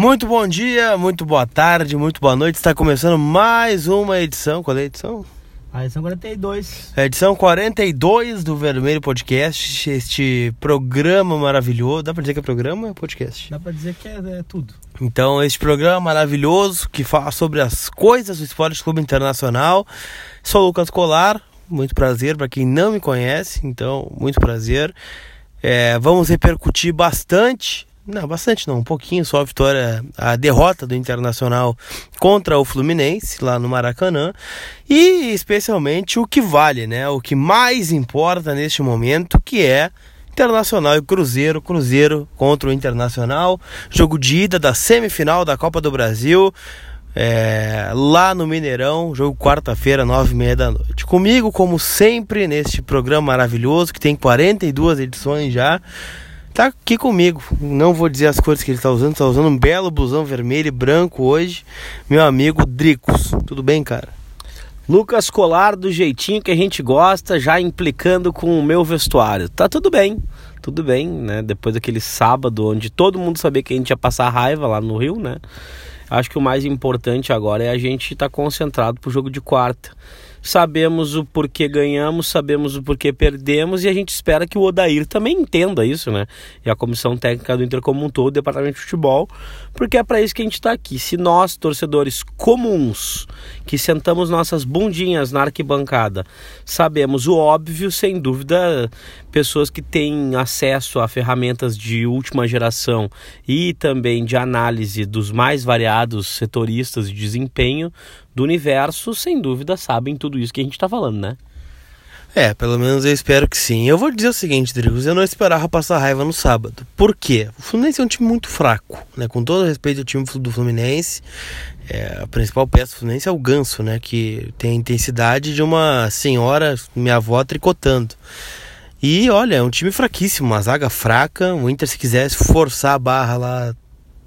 Muito bom dia, muito boa tarde, muito boa noite. Está começando mais uma edição. Qual é a edição? A edição 42. A edição 42 do Vermelho Podcast. Este programa maravilhoso. Dá pra dizer que é programa ou é podcast? Dá pra dizer que é, é tudo. Então, este programa maravilhoso que fala sobre as coisas do Esporte Clube Internacional. Sou o Lucas Colar. Muito prazer para quem não me conhece. Então, muito prazer. É, vamos repercutir bastante não, bastante não, um pouquinho só a vitória, a derrota do Internacional contra o Fluminense lá no Maracanã e especialmente o que vale, né? O que mais importa neste momento, que é Internacional e Cruzeiro, Cruzeiro contra o Internacional, jogo de ida da semifinal da Copa do Brasil. É, lá no Mineirão, jogo quarta-feira, nove e meia da noite. Comigo, como sempre, neste programa maravilhoso que tem 42 edições já tá aqui comigo. Não vou dizer as cores que ele está usando, está usando um belo blusão vermelho e branco hoje. Meu amigo Dricos. Tudo bem, cara? Lucas Colar do jeitinho que a gente gosta, já implicando com o meu vestuário. Tá tudo bem. Tudo bem, né? Depois daquele sábado onde todo mundo sabia que a gente ia passar raiva lá no Rio, né? Acho que o mais importante agora é a gente estar tá concentrado pro jogo de quarta sabemos o porquê ganhamos, sabemos o porquê perdemos e a gente espera que o Odair também entenda isso, né? E a comissão técnica do Inter como um todo, o departamento de futebol, porque é para isso que a gente está aqui. Se nós, torcedores comuns, que sentamos nossas bundinhas na arquibancada, sabemos o óbvio, sem dúvida, pessoas que têm acesso a ferramentas de última geração e também de análise dos mais variados setoristas de desempenho do universo, sem dúvida, sabem tudo isso que a gente está falando, né? É, pelo menos eu espero que sim. Eu vou dizer o seguinte, Drigos, eu não esperava passar raiva no sábado. Por quê? O Fluminense é um time muito fraco, né? Com todo respeito ao time do Fluminense, é, a principal peça do Fluminense é o Ganso, né? Que tem a intensidade de uma senhora, minha avó, tricotando. E olha, é um time fraquíssimo, uma zaga fraca. O Inter, se quisesse forçar a barra lá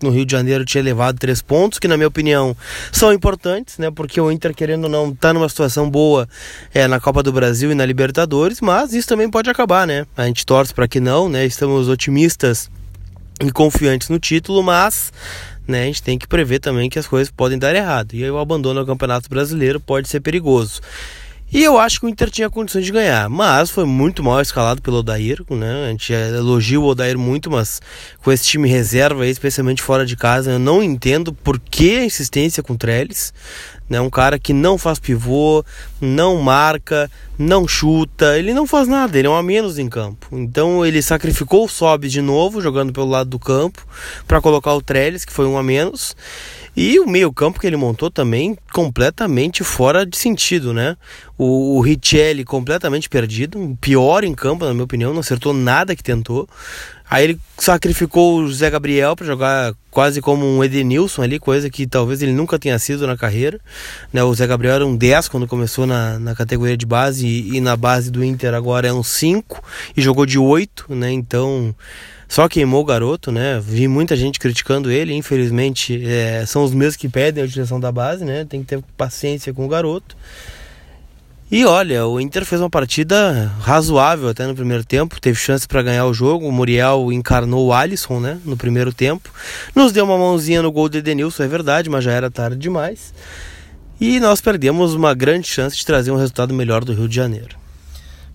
no Rio de Janeiro tinha levado três pontos, que na minha opinião são importantes, né? Porque o Inter, querendo ou não, está numa situação boa é, na Copa do Brasil e na Libertadores, mas isso também pode acabar, né? A gente torce para que não, né? Estamos otimistas e confiantes no título, mas né, a gente tem que prever também que as coisas podem dar errado. E aí o abandono ao Campeonato Brasileiro pode ser perigoso. E eu acho que o Inter tinha condições de ganhar, mas foi muito mal escalado pelo Odair, né? A gente elogia o Odair muito, mas com esse time reserva, especialmente fora de casa, eu não entendo por que a insistência com o Trellis, né? Um cara que não faz pivô, não marca, não chuta, ele não faz nada, ele é um a menos em campo. Então ele sacrificou o Sobe de novo, jogando pelo lado do campo, para colocar o Trellis, que foi um a menos. E o meio-campo que ele montou também completamente fora de sentido, né? O, o Richelli completamente perdido, pior em campo, na minha opinião, não acertou nada que tentou. Aí ele sacrificou o José Gabriel para jogar quase como um Edenilson ali, coisa que talvez ele nunca tenha sido na carreira. Né? O Zé Gabriel era um 10 quando começou na, na categoria de base e, e na base do Inter agora é um 5 e jogou de 8, né? Então só queimou o garoto, né? Vi muita gente criticando ele, infelizmente é, são os mesmos que pedem a utilização da base, né? Tem que ter paciência com o garoto. E olha, o Inter fez uma partida razoável até no primeiro tempo, teve chance para ganhar o jogo. O Muriel encarnou o Alisson, né, no primeiro tempo. Nos deu uma mãozinha no gol de Denilson, é verdade, mas já era tarde demais. E nós perdemos uma grande chance de trazer um resultado melhor do Rio de Janeiro.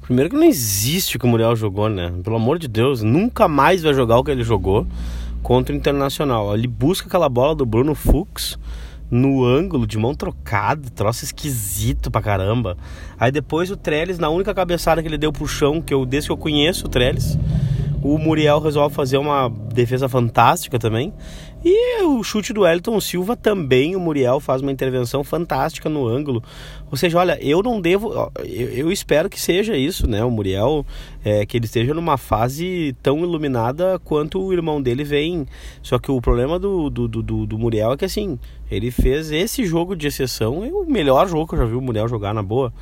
Primeiro que não existe o que o Muriel jogou, né? Pelo amor de Deus, nunca mais vai jogar o que ele jogou contra o Internacional. Ele busca aquela bola do Bruno Fux no ângulo de mão trocada, troço esquisito pra caramba. Aí depois o Trellis, na única cabeçada que ele deu pro chão, que eu desde que eu conheço o Trellis, o Muriel resolve fazer uma defesa fantástica também. E o chute do Elton Silva também, o Muriel faz uma intervenção fantástica no ângulo. Ou seja, olha, eu não devo. Eu, eu espero que seja isso, né? O Muriel, é, que ele esteja numa fase tão iluminada quanto o irmão dele vem. Só que o problema do, do, do, do Muriel é que assim, ele fez esse jogo de exceção, é o melhor jogo que eu já vi o Muriel jogar na boa.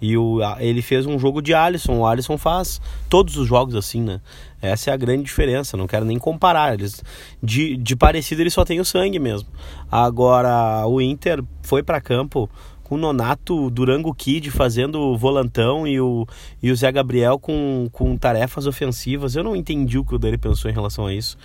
E o, ele fez um jogo de Alisson. O Alisson faz todos os jogos assim, né? Essa é a grande diferença. Não quero nem comparar. Eles, de, de parecido, ele só tem o sangue mesmo. Agora, o Inter foi para campo com o Nonato Durango Kid fazendo o volantão e o, e o Zé Gabriel com, com tarefas ofensivas. Eu não entendi o que o dele pensou em relação a isso.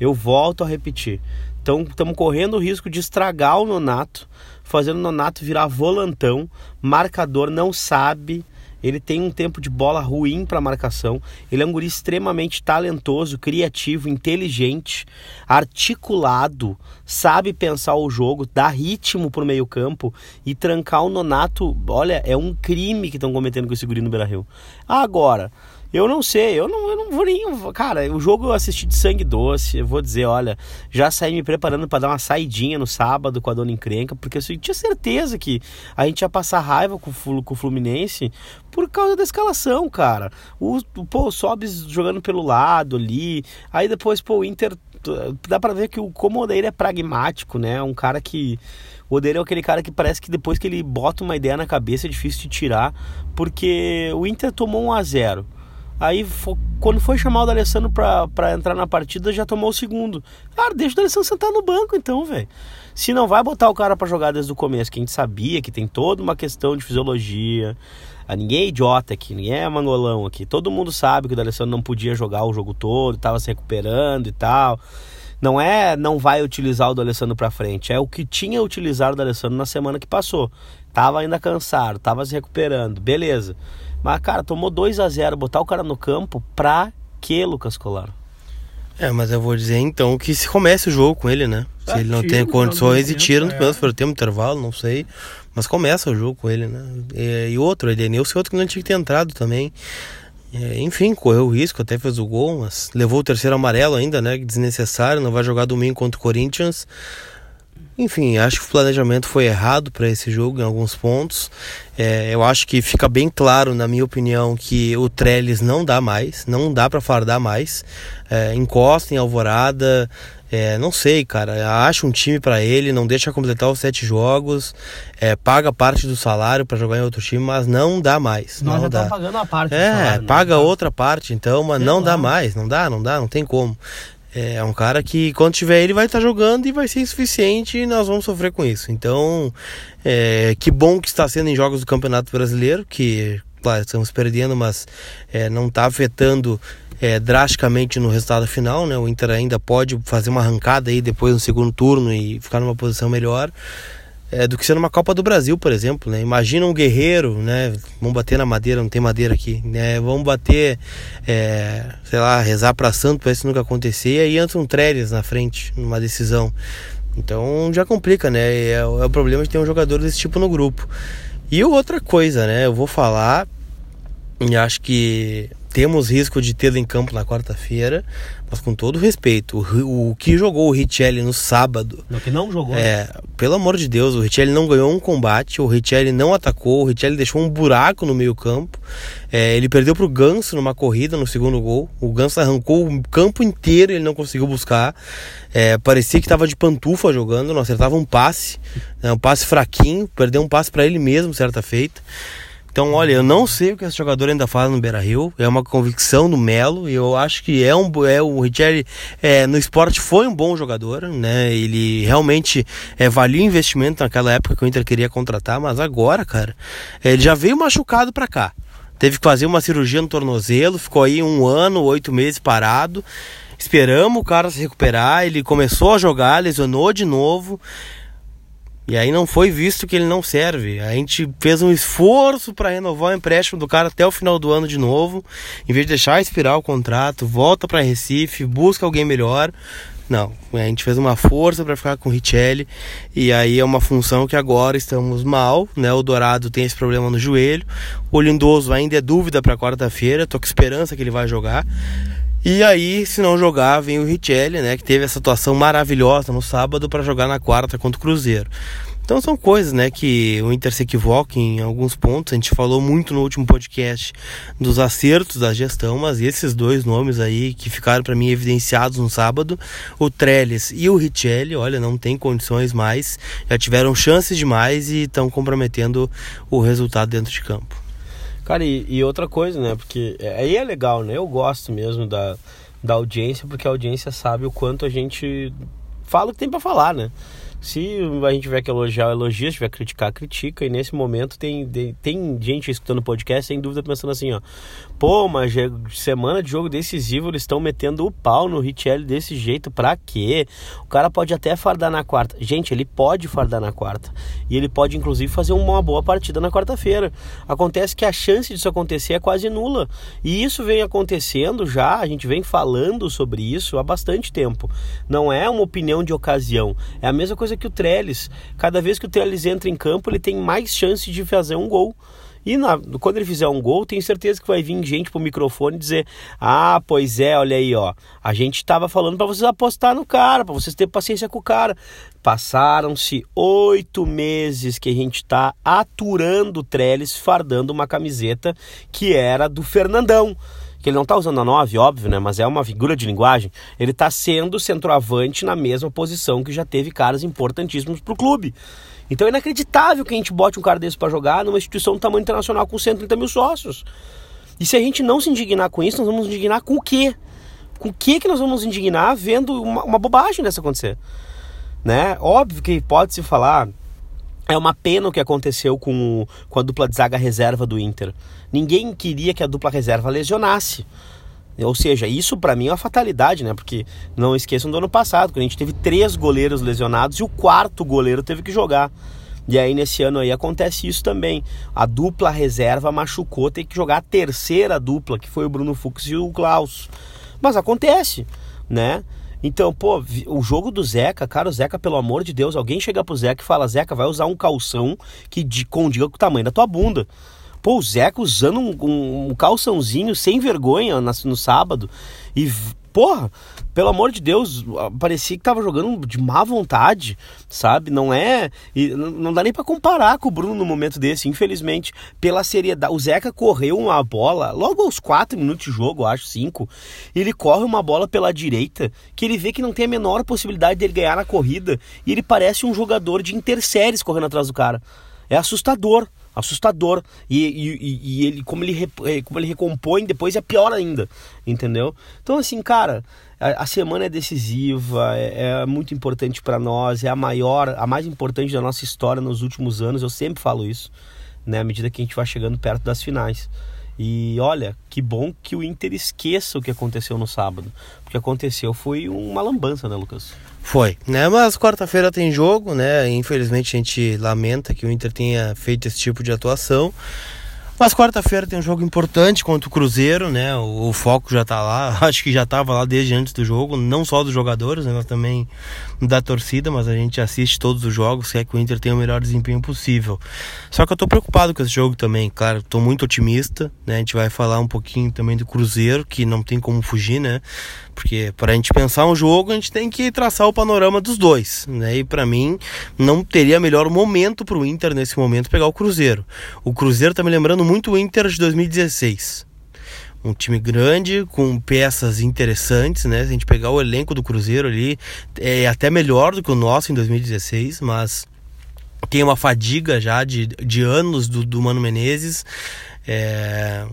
Eu volto a repetir. Então estamos correndo o risco de estragar o Nonato, fazendo o Nonato virar volantão, marcador, não sabe. Ele tem um tempo de bola ruim para marcação. Ele é um guri extremamente talentoso, criativo, inteligente, articulado, sabe pensar o jogo, dar ritmo pro meio-campo e trancar o Nonato. Olha, é um crime que estão cometendo com esse guri no Beira-Rio. Agora, eu não sei, eu não, eu não vou nem. Cara, o jogo eu assisti de sangue doce. Eu vou dizer, olha, já saí me preparando para dar uma saidinha no sábado com a dona encrenca, porque eu tinha certeza que a gente ia passar raiva com, com o Fluminense por causa da escalação, cara. O, pô, o Sobs jogando pelo lado ali. Aí depois, pô, o Inter. Dá pra ver que o como o Odair é pragmático, né? Um cara que. O Odair é aquele cara que parece que depois que ele bota uma ideia na cabeça é difícil de tirar, porque o Inter tomou um a 0 Aí, quando foi chamar o D'Alessandro pra, pra entrar na partida, já tomou o segundo. Cara, deixa o D'Alessandro sentar no banco então, velho. Se não vai botar o cara para jogar desde o começo, que a gente sabia que tem toda uma questão de fisiologia. Ah, ninguém é idiota aqui, ninguém é mangolão aqui. Todo mundo sabe que o D'Alessandro não podia jogar o jogo todo, tava se recuperando e tal. Não é não vai utilizar o D'Alessandro pra frente, é o que tinha utilizado o D'Alessandro na semana que passou. Tava ainda cansado, tava se recuperando, beleza. Mas, cara, tomou 2 a 0 botar o cara no campo pra que, Lucas Colar? É, mas eu vou dizer então que se comece o jogo com ele, né? Se ele não tem condições e tira no primeiro é. tempo, intervalo, não sei. Mas começa o jogo com ele, né? E, e outro, Edenilson, outro que não tinha que ter entrado também. É, enfim, correu o risco, até fez o gol, mas levou o terceiro amarelo ainda, né? Desnecessário, não vai jogar domingo contra o Corinthians. Enfim, acho que o planejamento foi errado para esse jogo em alguns pontos. É, eu acho que fica bem claro, na minha opinião, que o Trellis não dá mais, não dá para fardar mais. É, encosta em Alvorada, é, não sei, cara. Acha um time para ele, não deixa completar os sete jogos, é, paga parte do salário para jogar em outro time, mas não dá mais. Nós não dá. pagando a parte. É, salário, né? paga outra parte, então, mas não dá mais, não dá, não dá, não tem como. É um cara que quando tiver ele vai estar tá jogando e vai ser insuficiente e nós vamos sofrer com isso. Então, é, que bom que está sendo em jogos do Campeonato Brasileiro, que claro, estamos perdendo, mas é, não está afetando é, drasticamente no resultado final. Né? O Inter ainda pode fazer uma arrancada aí depois no segundo turno e ficar numa posição melhor é, do que ser numa Copa do Brasil, por exemplo. Né? Imagina um guerreiro, né? Vamos bater na madeira, não tem madeira aqui. Né? Vamos bater, é, sei lá, rezar para santo para isso nunca acontecer. E aí entra um Trellis na frente, numa decisão. Então já complica, né? É, é o problema de ter um jogador desse tipo no grupo. E outra coisa, né? Eu vou falar, e acho que temos risco de tê-lo em campo na quarta-feira, mas com todo respeito, o, o que jogou o Richelli no sábado. O que não jogou. É, né? pelo amor de Deus, o Richelli não ganhou um combate, o Richelli não atacou, o Richelli deixou um buraco no meio-campo. É, ele perdeu pro Ganso numa corrida no segundo gol. O Ganso arrancou o campo inteiro, ele não conseguiu buscar. É, parecia que estava de pantufa jogando, não acertava um passe, né, um passe fraquinho, perdeu um passe para ele mesmo, certa feita. Então, olha, eu não sei o que esse jogador ainda faz no Beira Rio. É uma convicção do Melo. E eu acho que é um. É, o Richelli é, no esporte foi um bom jogador, né? Ele realmente é, valia o investimento naquela época que o Inter queria contratar, mas agora, cara, ele já veio machucado para cá. Teve que fazer uma cirurgia no tornozelo, ficou aí um ano, oito meses parado. Esperamos o cara se recuperar. Ele começou a jogar, lesionou de novo. E aí não foi visto que ele não serve. A gente fez um esforço para renovar o empréstimo do cara até o final do ano de novo. Em vez de deixar expirar o contrato, volta para Recife, busca alguém melhor. Não, a gente fez uma força para ficar com o Richelli e aí é uma função que agora estamos mal, né? O Dourado tem esse problema no joelho, o Lindoso ainda é dúvida para quarta-feira, tô com esperança que ele vai jogar. E aí, se não jogar, vem o Richelli, né, que teve essa atuação maravilhosa no sábado para jogar na quarta contra o Cruzeiro. Então são coisas, né, que o Inter se equivoca em alguns pontos. A gente falou muito no último podcast dos acertos da gestão, mas esses dois nomes aí que ficaram para mim evidenciados no sábado, o Trellis e o Richelli, olha, não tem condições mais, já tiveram chances demais e estão comprometendo o resultado dentro de campo. Cara, e, e, outra coisa, né? Porque é, aí é legal, né? Eu gosto mesmo da, da audiência, porque a audiência sabe o quanto a gente fala o que tem para falar, né? Se a gente tiver que elogiar, elogia, se tiver que criticar, critica. E nesse momento tem, tem gente escutando o podcast sem dúvida pensando assim, ó. Pô, mas semana de jogo decisivo eles estão metendo o pau no Richelli desse jeito, pra quê? O cara pode até fardar na quarta. Gente, ele pode fardar na quarta. E ele pode inclusive fazer uma boa partida na quarta-feira. Acontece que a chance disso acontecer é quase nula. E isso vem acontecendo já, a gente vem falando sobre isso há bastante tempo. Não é uma opinião de ocasião. É a mesma coisa que o Trellis. Cada vez que o Trellis entra em campo, ele tem mais chance de fazer um gol. E na, quando ele fizer um gol, tenho certeza que vai vir gente pro microfone dizer: Ah, pois é, olha aí, ó. A gente tava falando para vocês apostar no cara, para vocês terem paciência com o cara. Passaram-se oito meses que a gente tá aturando o Trellis fardando uma camiseta que era do Fernandão que ele não está usando a 9, óbvio, né? Mas é uma figura de linguagem. Ele está sendo centroavante na mesma posição que já teve caras importantíssimos para o clube. Então é inacreditável que a gente bote um cara desse para jogar numa instituição do tamanho internacional com 130 mil sócios. E se a gente não se indignar com isso, nós vamos nos indignar com o quê? Com o que que nós vamos nos indignar vendo uma, uma bobagem dessa acontecer? Né? Óbvio que pode se falar, é uma pena o que aconteceu com, com a dupla de zaga reserva do Inter. Ninguém queria que a dupla reserva lesionasse. Ou seja, isso para mim é uma fatalidade, né? Porque não esqueçam do ano passado, quando a gente teve três goleiros lesionados e o quarto goleiro teve que jogar. E aí nesse ano aí acontece isso também. A dupla reserva machucou, tem que jogar a terceira dupla, que foi o Bruno Fux e o Klaus. Mas acontece, né? Então, pô, o jogo do Zeca, cara, o Zeca, pelo amor de Deus, alguém chega pro Zeca e fala: Zeca, vai usar um calção que condiga com o tamanho da tua bunda. Pô, o Zeca usando um, um, um calçãozinho sem vergonha no sábado. E, porra, pelo amor de Deus, parecia que tava jogando de má vontade, sabe? Não é. Não dá nem para comparar com o Bruno no momento desse, infelizmente. Pela seriedade. O Zeca correu uma bola, logo aos 4 minutos de jogo, acho, 5. Ele corre uma bola pela direita, que ele vê que não tem a menor possibilidade dele ganhar na corrida. E ele parece um jogador de interséries correndo atrás do cara. É assustador assustador. E, e, e, ele, como ele, é, como ele recompõe depois, é pior ainda, entendeu? Então, assim, cara, a, a semana é decisiva, é, é muito importante para nós, é a maior, a mais importante da nossa história nos últimos anos, eu sempre falo isso, né, à medida que a gente vai chegando perto das finais. E olha, que bom que o Inter esqueça o que aconteceu no sábado. O que aconteceu foi uma lambança, né, Lucas? Foi, né? Mas quarta-feira tem jogo, né? Infelizmente a gente lamenta que o Inter tenha feito esse tipo de atuação. Mas quarta-feira tem um jogo importante contra o Cruzeiro, né? O, o foco já tá lá, acho que já estava lá desde antes do jogo, não só dos jogadores, né? Mas também da torcida, mas a gente assiste todos os jogos, quer que o Inter tenha o melhor desempenho possível. Só que eu tô preocupado com esse jogo também, claro, tô muito otimista, né? A gente vai falar um pouquinho também do Cruzeiro, que não tem como fugir, né? Porque para a gente pensar um jogo, a gente tem que traçar o panorama dos dois, né? E para mim, não teria melhor momento para o Inter nesse momento pegar o Cruzeiro. O Cruzeiro tá me lembrando muito o Inter de 2016 um time grande com peças interessantes, né? Se a gente pegar o elenco do Cruzeiro ali, é até melhor do que o nosso em 2016, mas tem uma fadiga já de, de anos do, do Mano Menezes. É,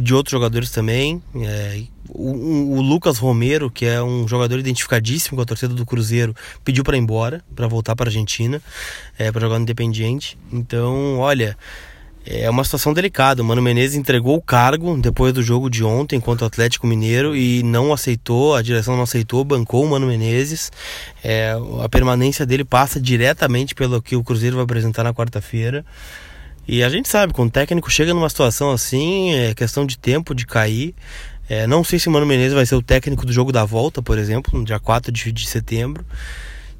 de outros jogadores também. É, o, o, Lucas Romero, que é um jogador identificadíssimo com a torcida do Cruzeiro, pediu para ir embora, para voltar para Argentina, é, para jogar no Independiente. Então, olha, é uma situação delicada. O Mano Menezes entregou o cargo depois do jogo de ontem contra o Atlético Mineiro e não aceitou, a direção não aceitou, bancou o Mano Menezes. É, a permanência dele passa diretamente pelo que o Cruzeiro vai apresentar na quarta-feira. E a gente sabe, quando o técnico chega numa situação assim, é questão de tempo de cair. É, não sei se o Mano Menezes vai ser o técnico do jogo da volta, por exemplo, no dia 4 de, de setembro.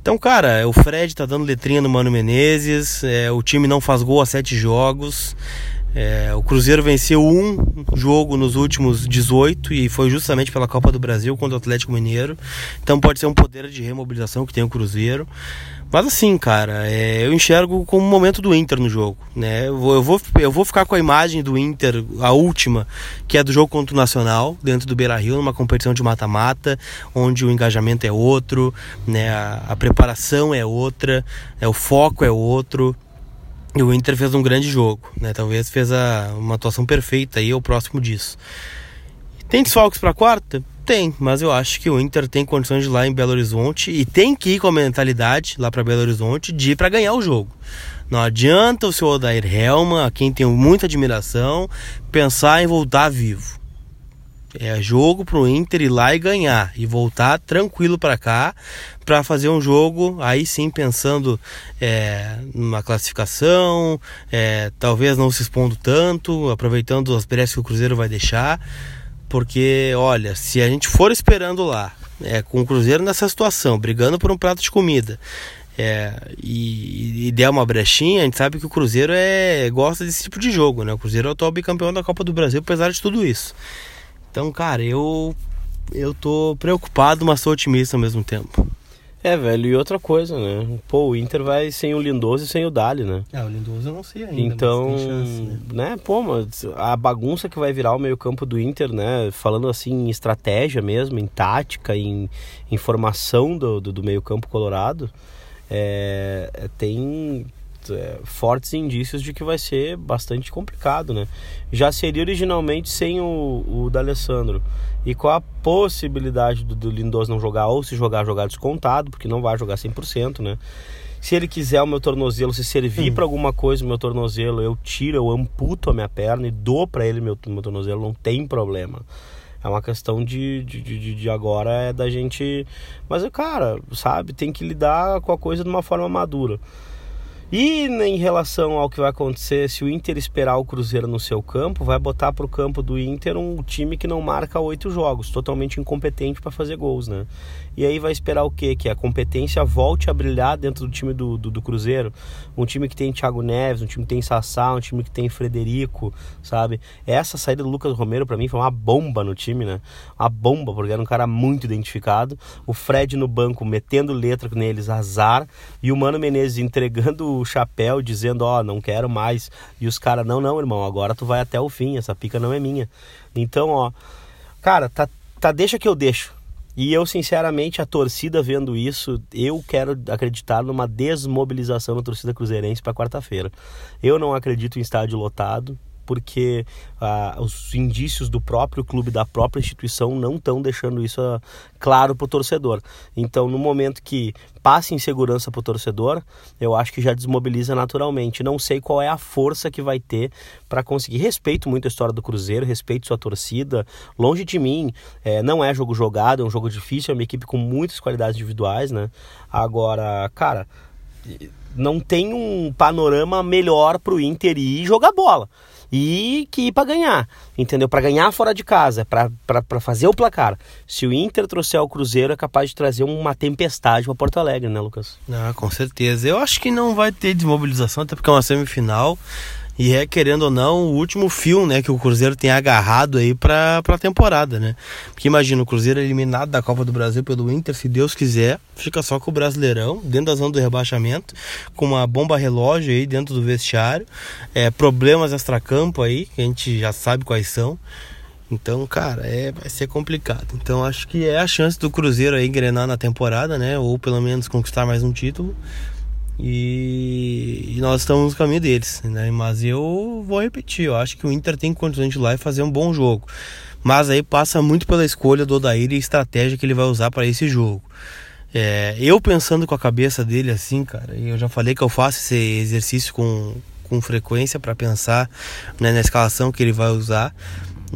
Então, cara, o Fred tá dando letrinha no Mano Menezes, é, o time não faz gol a sete jogos. É, o Cruzeiro venceu um jogo nos últimos 18 e foi justamente pela Copa do Brasil contra o Atlético Mineiro. Então pode ser um poder de remobilização que tem o Cruzeiro. Mas assim, cara, é, eu enxergo como o momento do Inter no jogo. Né? Eu vou, eu, vou, eu vou ficar com a imagem do Inter, a última, que é do jogo contra o Nacional, dentro do Beira Rio, numa competição de mata-mata, onde o engajamento é outro, né? a, a preparação é outra, é, o foco é outro. E o Inter fez um grande jogo, né? Talvez fez a, uma atuação perfeita aí, o próximo disso. Tem desfalques para quarta? tem, mas eu acho que o Inter tem condições de ir lá em Belo Horizonte e tem que ir com a mentalidade lá para Belo Horizonte de ir para ganhar o jogo. Não adianta o seu Odair Helma, a quem tenho muita admiração, pensar em voltar vivo. É jogo pro Inter ir lá e ganhar e voltar tranquilo para cá para fazer um jogo aí sim pensando é, numa classificação, é, talvez não se expondo tanto, aproveitando as brechas que o Cruzeiro vai deixar, porque olha, se a gente for esperando lá, é, com o Cruzeiro nessa situação, brigando por um prato de comida, é, e, e, der uma brechinha, a gente sabe que o Cruzeiro é gosta desse tipo de jogo, né? O Cruzeiro é o atual bicampeão da Copa do Brasil, apesar de tudo isso. Então, cara, eu eu tô preocupado, mas tô otimista ao mesmo tempo. É, velho, e outra coisa, né? Pô, o Inter vai sem o Lindoso e sem o Dali, né? É, o Lindoso eu não sei ainda. Então, chance, né? né? Pô, mas a bagunça que vai virar o meio-campo do Inter, né? Falando assim em estratégia mesmo, em tática, em, em formação do, do, do meio-campo colorado, é, é tem fortes indícios de que vai ser bastante complicado, né? Já seria originalmente sem o, o D'Alessandro. E com a possibilidade do, do Lindoso não jogar, ou se jogar, jogar descontado, porque não vai jogar 100%, né? Se ele quiser o meu tornozelo, se servir hum. para alguma coisa o meu tornozelo, eu tiro, eu amputo a minha perna e dou para ele meu, meu tornozelo, não tem problema. É uma questão de, de, de, de, agora é da gente. Mas, cara, sabe, tem que lidar com a coisa de uma forma madura. E em relação ao que vai acontecer, se o Inter esperar o Cruzeiro no seu campo, vai botar para o campo do Inter um time que não marca oito jogos, totalmente incompetente para fazer gols, né? E aí vai esperar o quê? Que a competência volte a brilhar dentro do time do, do, do Cruzeiro. Um time que tem Thiago Neves, um time que tem Sassá, um time que tem Frederico, sabe? Essa saída do Lucas Romero para mim foi uma bomba no time, né? Uma bomba, porque era um cara muito identificado. O Fred no banco metendo letra neles, azar. E o Mano Menezes entregando o chapéu dizendo, ó, oh, não quero mais. E os caras, não, não, irmão, agora tu vai até o fim, essa pica não é minha. Então, ó, cara, tá, tá deixa que eu deixo. E eu, sinceramente, a torcida vendo isso, eu quero acreditar numa desmobilização da torcida cruzeirense para quarta-feira. Eu não acredito em estádio lotado, porque ah, os indícios do próprio clube, da própria instituição, não estão deixando isso ah, claro para o torcedor. Então, no momento que passe insegurança para o torcedor, eu acho que já desmobiliza naturalmente. Não sei qual é a força que vai ter para conseguir. Respeito muito a história do Cruzeiro, respeito sua torcida. Longe de mim, é, não é jogo jogado, é um jogo difícil, é uma equipe com muitas qualidades individuais, né? Agora, cara não tem um panorama melhor para o Inter ir jogar bola e que ir para ganhar, entendeu? Para ganhar fora de casa, para fazer o placar. Se o Inter trouxer o Cruzeiro, é capaz de trazer uma tempestade para Porto Alegre, né, Lucas? Ah, com certeza. Eu acho que não vai ter desmobilização, até porque é uma semifinal. E é, querendo ou não, o último fio, né, que o Cruzeiro tem agarrado aí pra, pra temporada, né? Porque imagina, o Cruzeiro eliminado da Copa do Brasil pelo Inter, se Deus quiser, fica só com o Brasileirão, dentro da zona do rebaixamento, com uma bomba relógio aí dentro do vestiário, é, problemas extracampo aí, que a gente já sabe quais são. Então, cara, é, vai ser complicado. Então, acho que é a chance do Cruzeiro aí engrenar na temporada, né? Ou pelo menos conquistar mais um título. E, e, nós estamos no caminho deles, né? Mas eu vou repetir, eu acho que o Inter tem condições de ir lá e fazer um bom jogo. Mas aí passa muito pela escolha do Odair e a estratégia que ele vai usar para esse jogo. É, eu pensando com a cabeça dele assim, cara, eu já falei que eu faço esse exercício com, com frequência para pensar né, na escalação que ele vai usar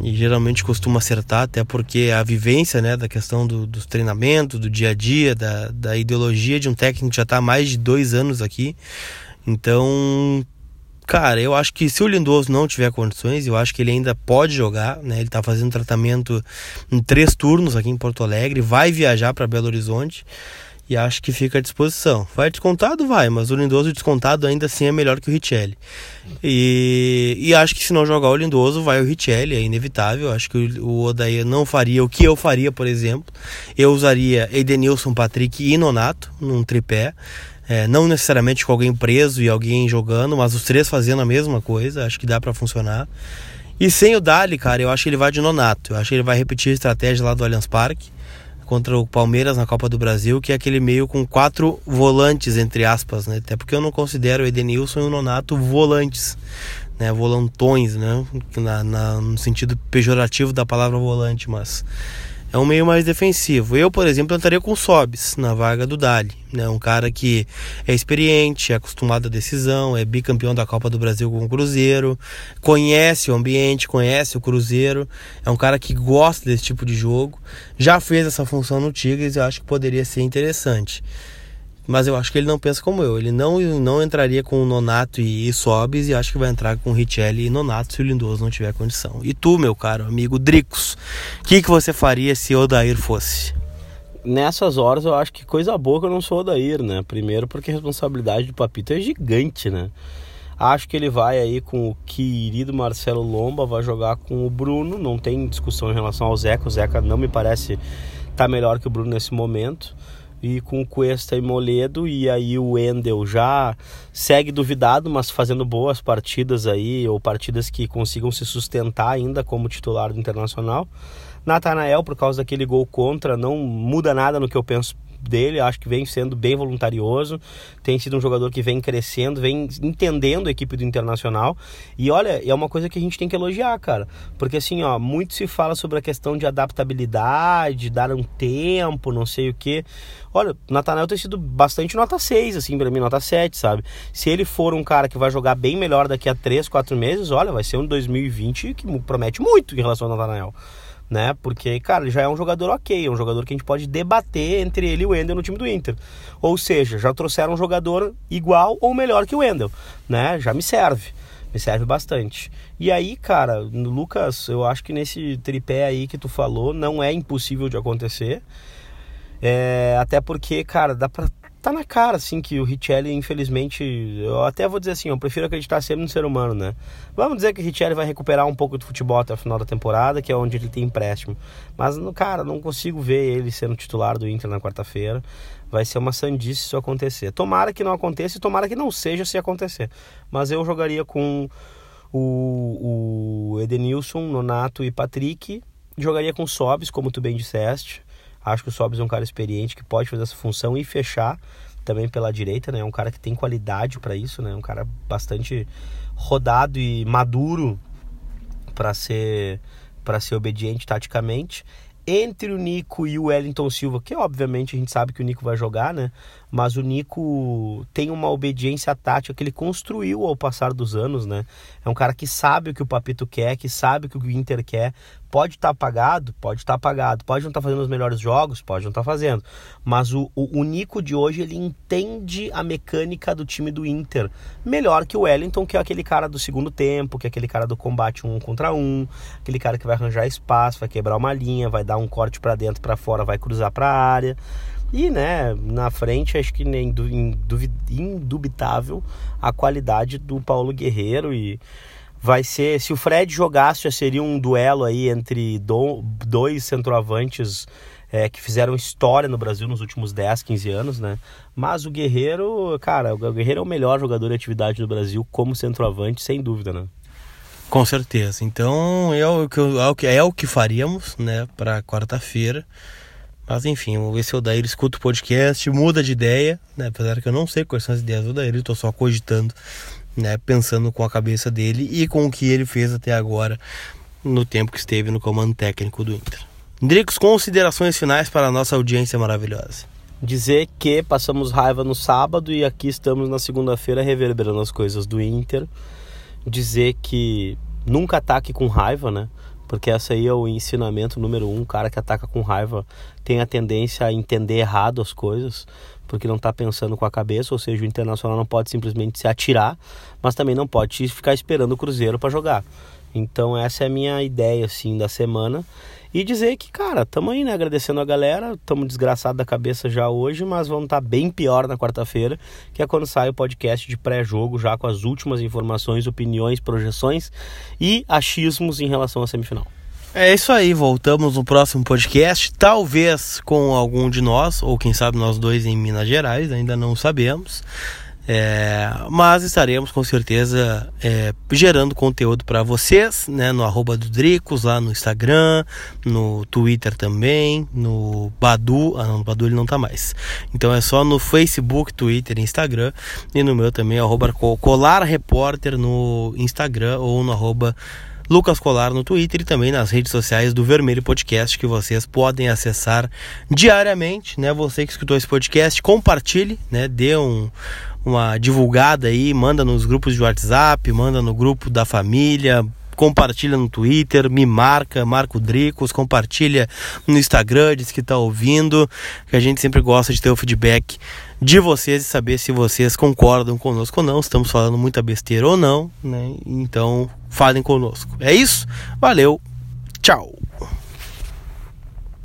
e geralmente costuma acertar, até porque a vivência né, da questão do, dos treinamentos, do dia a dia, da, da ideologia de um técnico que já está há mais de dois anos aqui. Então, cara, eu acho que se o Lindoso não tiver condições, eu acho que ele ainda pode jogar, né? Ele está fazendo tratamento em três turnos aqui em Porto Alegre, vai viajar para Belo Horizonte e acho que fica à disposição. Vai descontado? Vai, mas o Lindoso descontado ainda assim é melhor que o Richelli. E, e acho que se não jogar o Lindoso, vai o Richelli, é inevitável. Acho que o, o Odair não faria o que eu faria, por exemplo. Eu usaria Edenilson, Patrick e Nonato num tripé. É, não necessariamente com alguém preso e alguém jogando, mas os três fazendo a mesma coisa. Acho que dá para funcionar. E sem o Dali, cara, eu acho que ele vai de Nonato. Eu acho que ele vai repetir a estratégia lá do Allianz Parque contra o Palmeiras na Copa do Brasil, que é aquele meio com quatro volantes, entre aspas, né? Até porque eu não considero o Edenilson e o Nonato volantes, né? Volantões, né? Na, na, no sentido pejorativo da palavra volante, mas é um meio mais defensivo. Eu, por exemplo, entraria com o Sobis na vaga do Dali. Né? Um cara que é experiente, é acostumado à decisão, é bicampeão da Copa do Brasil com o Cruzeiro, conhece o ambiente, conhece o Cruzeiro, é um cara que gosta desse tipo de jogo, já fez essa função no Tigres e eu acho que poderia ser interessante. Mas eu acho que ele não pensa como eu. Ele não, não entraria com o Nonato e, e Sobis e acho que vai entrar com o Richelli e Nonato se o Lindoso não tiver condição. E tu, meu caro amigo Dricos, o que, que você faria se Odair fosse? Nessas horas eu acho que coisa boa que eu não sou Odair, né? Primeiro porque a responsabilidade do Papito é gigante, né? Acho que ele vai aí com o querido Marcelo Lomba, vai jogar com o Bruno, não tem discussão em relação ao Zeca. O Zeca não me parece estar tá melhor que o Bruno nesse momento e com Cuesta e Moledo e aí o Wendel já segue duvidado, mas fazendo boas partidas aí ou partidas que consigam se sustentar ainda como titular do Internacional. Natanael, por causa daquele gol contra, não muda nada no que eu penso dele, acho que vem sendo bem voluntarioso, tem sido um jogador que vem crescendo, vem entendendo a equipe do Internacional. E olha, é uma coisa que a gente tem que elogiar, cara, porque assim, ó, muito se fala sobre a questão de adaptabilidade, dar um tempo, não sei o que. Olha, Natanael tem sido bastante nota 6, assim, para mim, nota 7, sabe? Se ele for um cara que vai jogar bem melhor daqui a 3, 4 meses, olha, vai ser um 2020 que promete muito em relação ao Natanael né? Porque, cara, ele já é um jogador ok, é um jogador que a gente pode debater entre ele e o Wendel no time do Inter. Ou seja, já trouxeram um jogador igual ou melhor que o Wendel, né? Já me serve. Me serve bastante. E aí, cara, Lucas, eu acho que nesse tripé aí que tu falou, não é impossível de acontecer. É, até porque, cara, dá pra tá na cara, assim, que o Richelli, infelizmente, eu até vou dizer assim, eu prefiro acreditar sempre no ser humano, né? Vamos dizer que o Richelli vai recuperar um pouco do futebol até o final da temporada, que é onde ele tem empréstimo. Mas, cara, não consigo ver ele sendo titular do Inter na quarta-feira. Vai ser uma sandice se isso acontecer. Tomara que não aconteça e tomara que não seja se acontecer. Mas eu jogaria com o, o Edenilson, Nonato e Patrick. Jogaria com Sobs, como tu bem disseste. Acho que o Sobis é um cara experiente que pode fazer essa função e fechar também pela direita, né? É um cara que tem qualidade para isso, né? Um cara bastante rodado e maduro para ser para ser obediente taticamente. Entre o Nico e o Wellington Silva, que obviamente a gente sabe que o Nico vai jogar, né? Mas o Nico tem uma obediência tática que ele construiu ao passar dos anos, né? É um cara que sabe o que o Papito quer, que sabe o que o Inter quer, Pode estar tá apagado? Pode estar tá apagado. Pode não estar tá fazendo os melhores jogos? Pode não estar tá fazendo. Mas o, o, o, Nico de hoje, ele entende a mecânica do time do Inter. Melhor que o Wellington, que é aquele cara do segundo tempo, que é aquele cara do combate um contra um, aquele cara que vai arranjar espaço, vai quebrar uma linha, vai dar um corte para dentro, para fora, vai cruzar para a área. E, né, na frente, acho que é indubitável a qualidade do Paulo Guerreiro e vai ser. Se o Fred jogasse, já seria um duelo aí entre do, dois centroavantes é, que fizeram história no Brasil nos últimos 10, 15 anos, né? Mas o Guerreiro, cara, o Guerreiro é o melhor jogador de atividade do Brasil como centroavante, sem dúvida, né? Com certeza. Então é o que, é o que faríamos, né, para quarta-feira. Mas enfim, vamos ver se o Daír escuta o podcast, muda de ideia, né? Apesar que eu não sei quais são as ideias do Daír, estou só cogitando né, pensando com a cabeça dele e com o que ele fez até agora no tempo que esteve no comando técnico do Inter. Dricos, considerações finais para a nossa audiência maravilhosa. Dizer que passamos raiva no sábado e aqui estamos na segunda-feira reverberando as coisas do Inter. Dizer que nunca ataque com raiva, né? Porque essa aí é o ensinamento número um. O cara que ataca com raiva tem a tendência a entender errado as coisas porque não está pensando com a cabeça, ou seja, o Internacional não pode simplesmente se atirar, mas também não pode ficar esperando o Cruzeiro para jogar. Então essa é a minha ideia assim da semana e dizer que, cara, tamo aí, né, agradecendo a galera, tamo desgraçado da cabeça já hoje, mas vamos estar tá bem pior na quarta-feira, que é quando sai o podcast de pré-jogo, já com as últimas informações, opiniões, projeções e achismos em relação à semifinal. É isso aí, voltamos no próximo podcast, talvez com algum de nós, ou quem sabe nós dois em Minas Gerais, ainda não sabemos. É, mas estaremos com certeza é, gerando conteúdo para vocês, né, no arroba do Dricos, lá no Instagram, no Twitter também, no Badu, ah não, no Badu ele não tá mais. Então é só no Facebook, Twitter, Instagram e no meu também, arroba Colar Repórter no Instagram ou no arroba Lucas Colar no Twitter e também nas redes sociais do Vermelho Podcast que vocês podem acessar diariamente, né? Você que escutou esse podcast, compartilhe, né? Dê um, uma divulgada aí, manda nos grupos de WhatsApp, manda no grupo da família, compartilha no Twitter, me marca, marca o Dricos, compartilha no Instagram, diz que está ouvindo, que a gente sempre gosta de ter o feedback de vocês e saber se vocês concordam conosco ou não, estamos falando muita besteira ou não, né? Então, falem conosco. É isso? Valeu, tchau!